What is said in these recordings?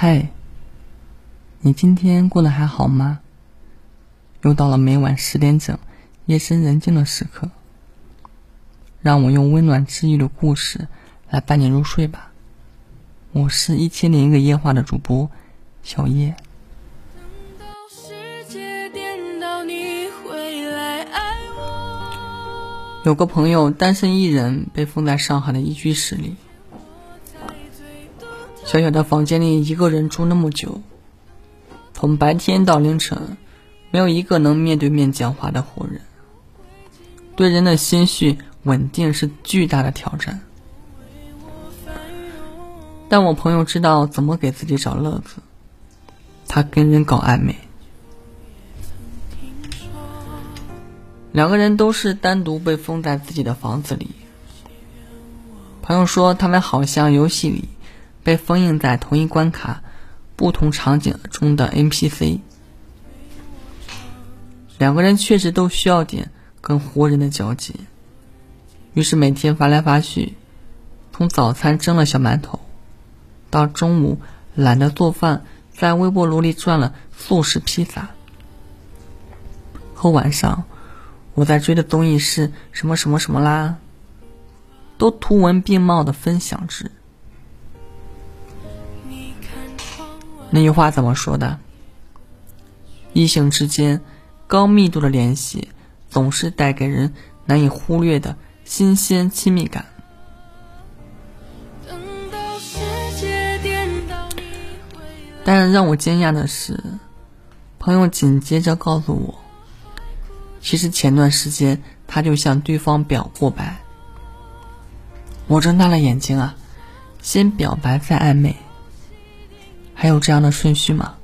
嗨，你今天过得还好吗？又到了每晚十点整，夜深人静的时刻，让我用温暖治愈的故事来伴你入睡吧。我是一千零一个夜话的主播小叶。有个朋友单身一人被封在上海的一居室里。小小的房间里，一个人住那么久，从白天到凌晨，没有一个能面对面讲话的活人。对人的心绪稳定是巨大的挑战。但我朋友知道怎么给自己找乐子，他跟人搞暧昧。两个人都是单独被封在自己的房子里。朋友说，他们好像游戏里。被封印在同一关卡、不同场景中的 NPC，两个人确实都需要点跟活人的交集。于是每天发来发去，从早餐蒸了小馒头，到中午懒得做饭，在微波炉里转了速食披萨，和晚上我在追的综艺是什么什么什么啦，都图文并茂的分享着。那句话怎么说的？异性之间高密度的联系，总是带给人难以忽略的新鲜亲密感。但让我惊讶的是，朋友紧接着告诉我，其实前段时间他就向对方表过白。我睁大了眼睛啊，先表白再暧昧。还有这样的顺序吗？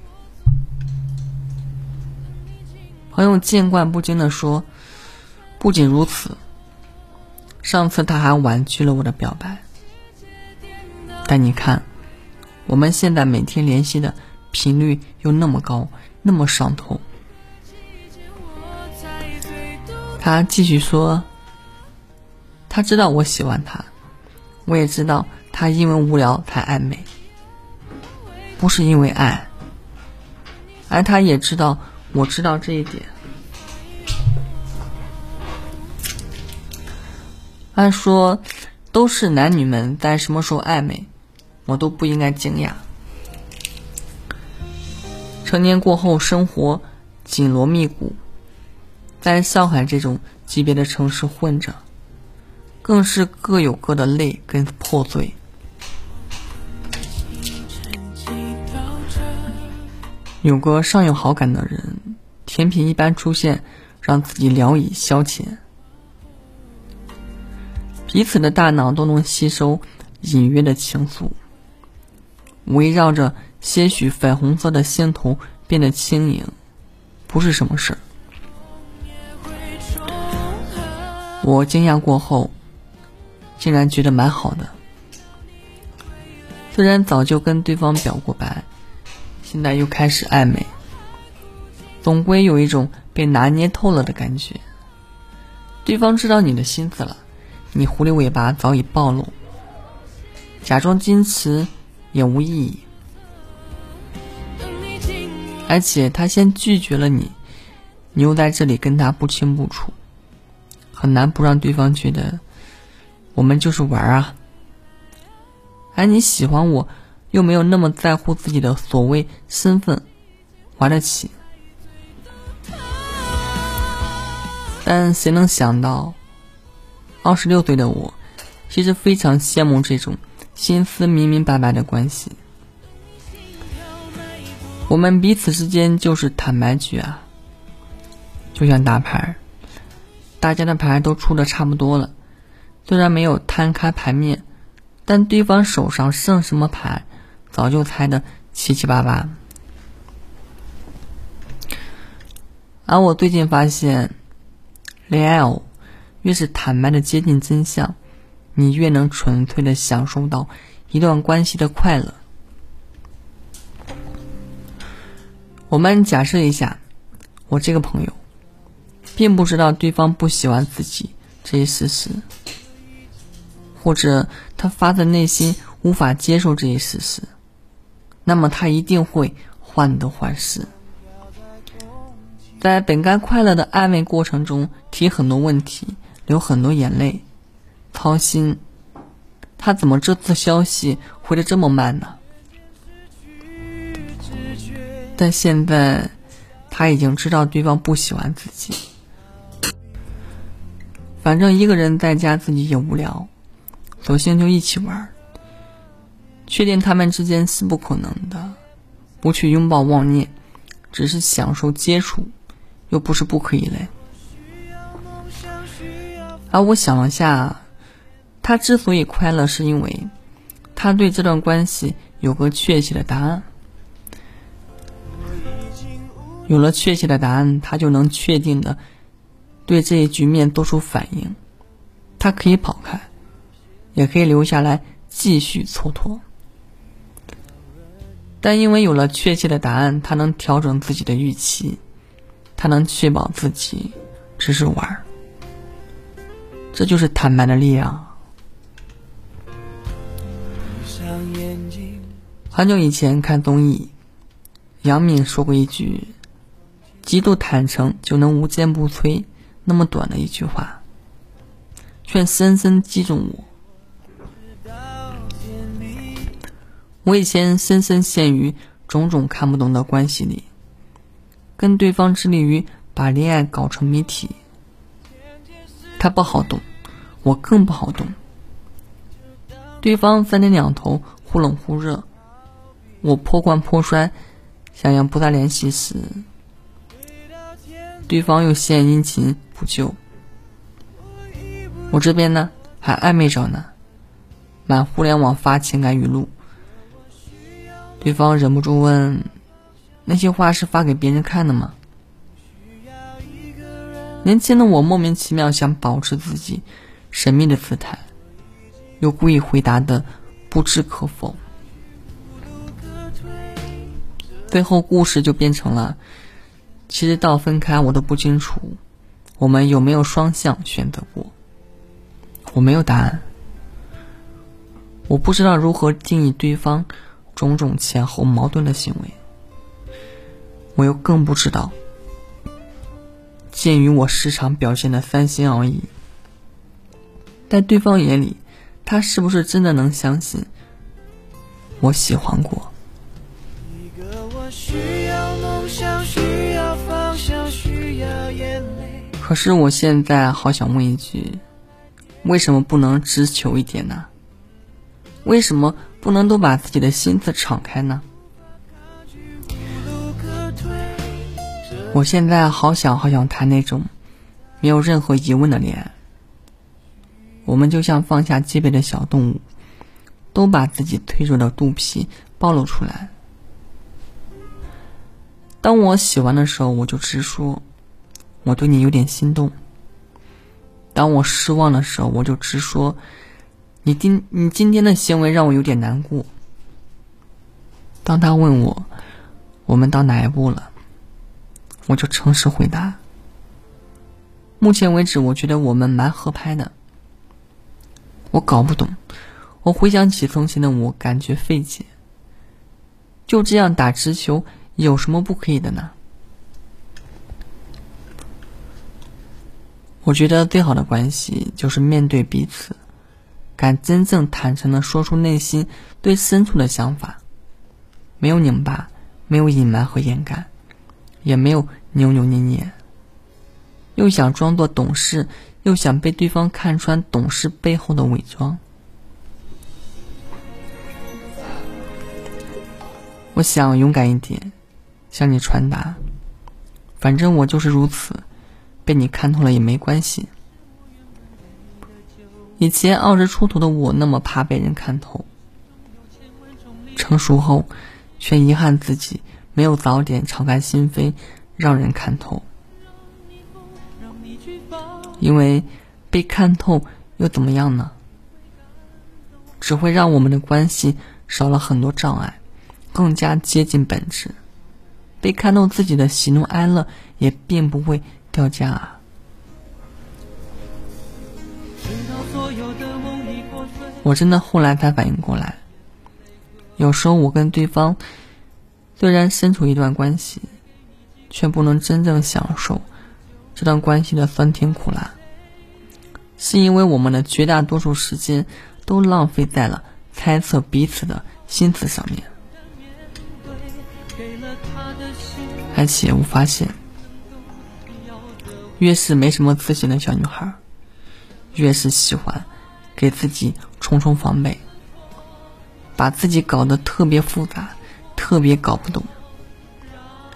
朋友见惯不惊的说：“不仅如此，上次他还婉拒了我的表白。但你看，我们现在每天联系的频率又那么高，那么上头。”他继续说：“他知道我喜欢他，我也知道他因为无聊才暧昧。”不是因为爱，而他也知道，我知道这一点。按说都是男女们在什么时候暧昧，我都不应该惊讶。成年过后，生活紧锣密鼓，在上海这种级别的城市混着，更是各有各的累跟破碎。有个尚有好感的人，甜品一般出现，让自己聊以消遣。彼此的大脑都能吸收隐约的情愫，围绕着些许粉红色的心头变得轻盈，不是什么事儿。我惊讶过后，竟然觉得蛮好的。虽然早就跟对方表过白。现在又开始暧昧，总归有一种被拿捏透了的感觉。对方知道你的心思了，你狐狸尾巴早已暴露，假装矜持也无意义。而且他先拒绝了你，你又在这里跟他不清不楚，很难不让对方觉得我们就是玩啊。而你喜欢我。又没有那么在乎自己的所谓身份，玩得起。但谁能想到，二十六岁的我，其实非常羡慕这种心思明明白白的关系。我们彼此之间就是坦白局啊，就像打牌，大家的牌都出的差不多了，虽然没有摊开牌面，但对方手上剩什么牌。早就猜的七七八八，而我最近发现，恋爱哦，越是坦白的接近真相，你越能纯粹的享受到一段关系的快乐。我们假设一下，我这个朋友，并不知道对方不喜欢自己这一事实，或者他发自内心无法接受这一事实。那么他一定会患得患失，在本该快乐的暧昧过程中提很多问题，流很多眼泪，操心，他怎么这次消息回的这么慢呢？但现在他已经知道对方不喜欢自己，反正一个人在家自己也无聊，索性就一起玩。确定他们之间是不可能的，不去拥抱妄念，只是享受接触，又不是不可以嘞。而我想了下，他之所以快乐，是因为他对这段关系有个确切的答案。有了确切的答案，他就能确定的对这一局面做出反应。他可以跑开，也可以留下来继续蹉跎。但因为有了确切的答案，他能调整自己的预期，他能确保自己只是玩儿。这就是坦白的力量。很久以前看综艺，杨敏说过一句：“极度坦诚就能无坚不摧。”那么短的一句话，却深深击中我。我以前深深陷于种种看不懂的关系里，跟对方致力于把恋爱搞成谜题。他不好懂，我更不好懂。对方三天两头忽冷忽热，我破罐破摔，想要不再联系时，对方又献殷勤补救。我这边呢，还暧昧着呢，满互联网发情感语录。对方忍不住问：“那些话是发给别人看的吗？”年轻的我莫名其妙想保持自己神秘的姿态，又故意回答的不置可否。最后故事就变成了：其实到分开我都不清楚，我们有没有双向选择过？我没有答案，我不知道如何定义对方。种种前后矛盾的行为，我又更不知道。鉴于我时常表现的三心二意，在对方眼里，他是不是真的能相信我喜欢过？可是我现在好想问一句：为什么不能直求一点呢？为什么？不能都把自己的心思敞开呢？我现在好想好想谈那种没有任何疑问的恋爱。我们就像放下戒备的小动物，都把自己脆弱的肚皮暴露出来。当我喜欢的时候，我就直说，我对你有点心动。当我失望的时候，我就直说。你今你今天的行为让我有点难过。当他问我我们到哪一步了，我就诚实回答。目前为止，我觉得我们蛮合拍的。我搞不懂，我回想起从前的我，感觉费解。就这样打直球有什么不可以的呢？我觉得最好的关系就是面对彼此。敢真正坦诚的说出内心最深处的想法，没有拧巴，没有隐瞒和掩盖，也没有扭扭捏捏。又想装作懂事，又想被对方看穿懂事背后的伪装。我想勇敢一点，向你传达，反正我就是如此，被你看透了也没关系。以前傲着出头的我，那么怕被人看透；成熟后，却遗憾自己没有早点敞开心扉，让人看透。因为被看透又怎么样呢？只会让我们的关系少了很多障碍，更加接近本质。被看透自己的喜怒哀乐，也并不会掉价啊。我真的后来才反应过来，有时候我跟对方虽然身处一段关系，却不能真正享受这段关系的酸甜苦辣，是因为我们的绝大多数时间都浪费在了猜测彼此的心思上面。而且我发现，越是没什么自信的小女孩，越是喜欢给自己重重防备。把自己搞得特别复杂，特别搞不懂，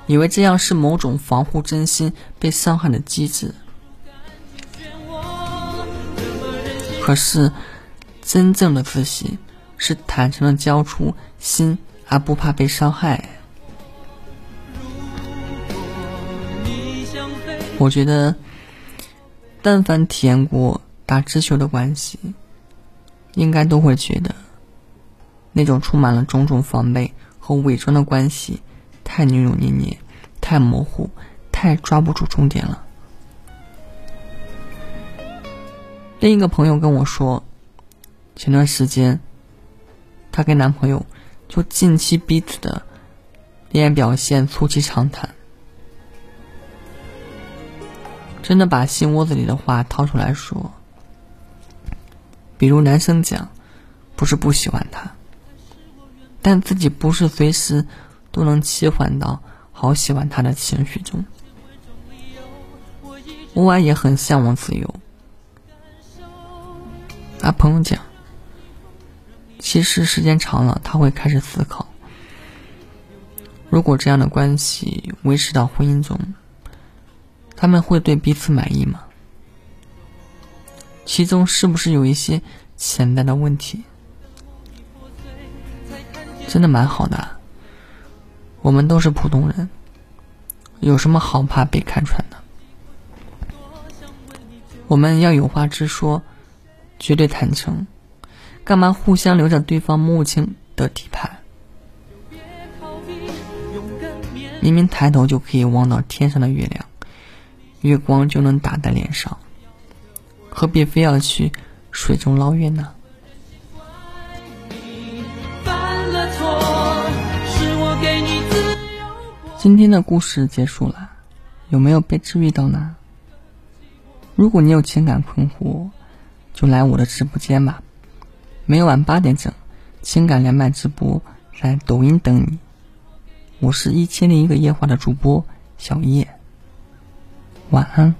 以为这样是某种防护真心被伤害的机制。可是，真正的自信是坦诚的交出心，而不怕被伤害。我觉得，但凡体验过打直球的关系，应该都会觉得。那种充满了种种防备和伪装的关系，太扭扭捏捏，太模糊，太抓不住重点了。另一个朋友跟我说，前段时间，她跟男朋友就近期彼此的恋爱表现促膝长谈，真的把心窝子里的话掏出来说。比如男生讲，不是不喜欢他。但自己不是随时都能切换到好喜欢他的情绪中，偶尔也很向往自由。阿朋友讲，其实时间长了，他会开始思考：如果这样的关系维持到婚姻中，他们会对彼此满意吗？其中是不是有一些潜在的问题？真的蛮好的，我们都是普通人，有什么好怕被看穿的？我们要有话直说，绝对坦诚，干嘛互相留着对方目前的底牌？明明抬头就可以望到天上的月亮，月光就能打在脸上，何必非要去水中捞月呢？今天的故事结束了，有没有被治愈到呢？如果你有情感困惑，就来我的直播间吧，每晚八点整，情感连麦直播在抖音等你。我是一千零一个夜话的主播小叶，晚安。